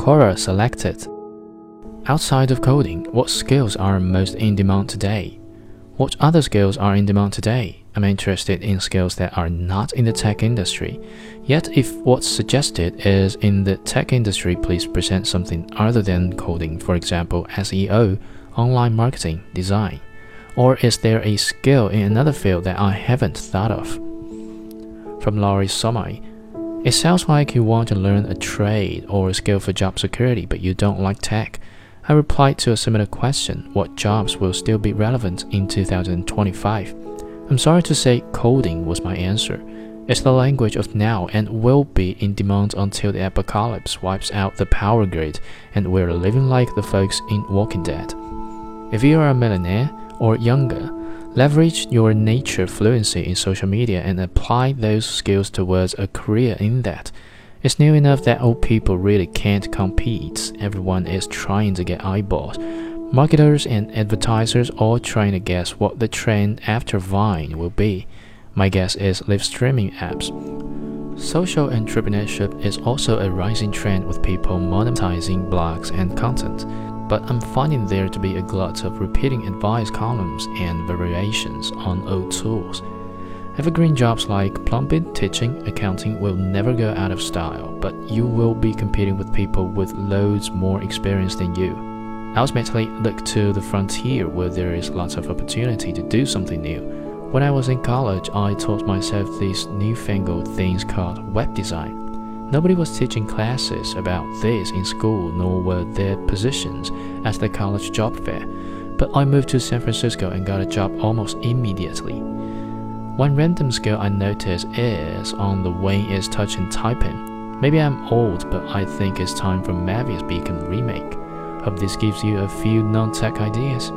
Quora selected. Outside of coding, what skills are most in demand today? What other skills are in demand today? I'm interested in skills that are not in the tech industry. Yet, if what's suggested is in the tech industry, please present something other than coding, for example, SEO, online marketing, design. Or is there a skill in another field that I haven't thought of? From Laurie Somai. It sounds like you want to learn a trade or a skill for job security, but you don't like tech. I replied to a similar question what jobs will still be relevant in 2025? I'm sorry to say, coding was my answer. It's the language of now and will be in demand until the apocalypse wipes out the power grid and we're living like the folks in Walking Dead. If you are a millionaire or younger, leverage your nature fluency in social media and apply those skills towards a career in that. It's new enough that old people really can't compete. Everyone is trying to get eyeballs. Marketers and advertisers all trying to guess what the trend after Vine will be. My guess is live streaming apps. Social entrepreneurship is also a rising trend with people monetizing blogs and content, but I'm finding there to be a glut of repeating advice columns and variations on old tools. Evergreen jobs like plumbing, teaching, accounting will never go out of style, but you will be competing with people with loads more experience than you. Ultimately, look to the frontier where there is lots of opportunity to do something new. When I was in college, I taught myself these newfangled things called web design. Nobody was teaching classes about this in school, nor were there positions at the college job fair. But I moved to San Francisco and got a job almost immediately. One random skill I notice is on the way is touch and typing. Maybe I'm old, but I think it's time for Mavis Beacon remake. Hope this gives you a few non-tech ideas.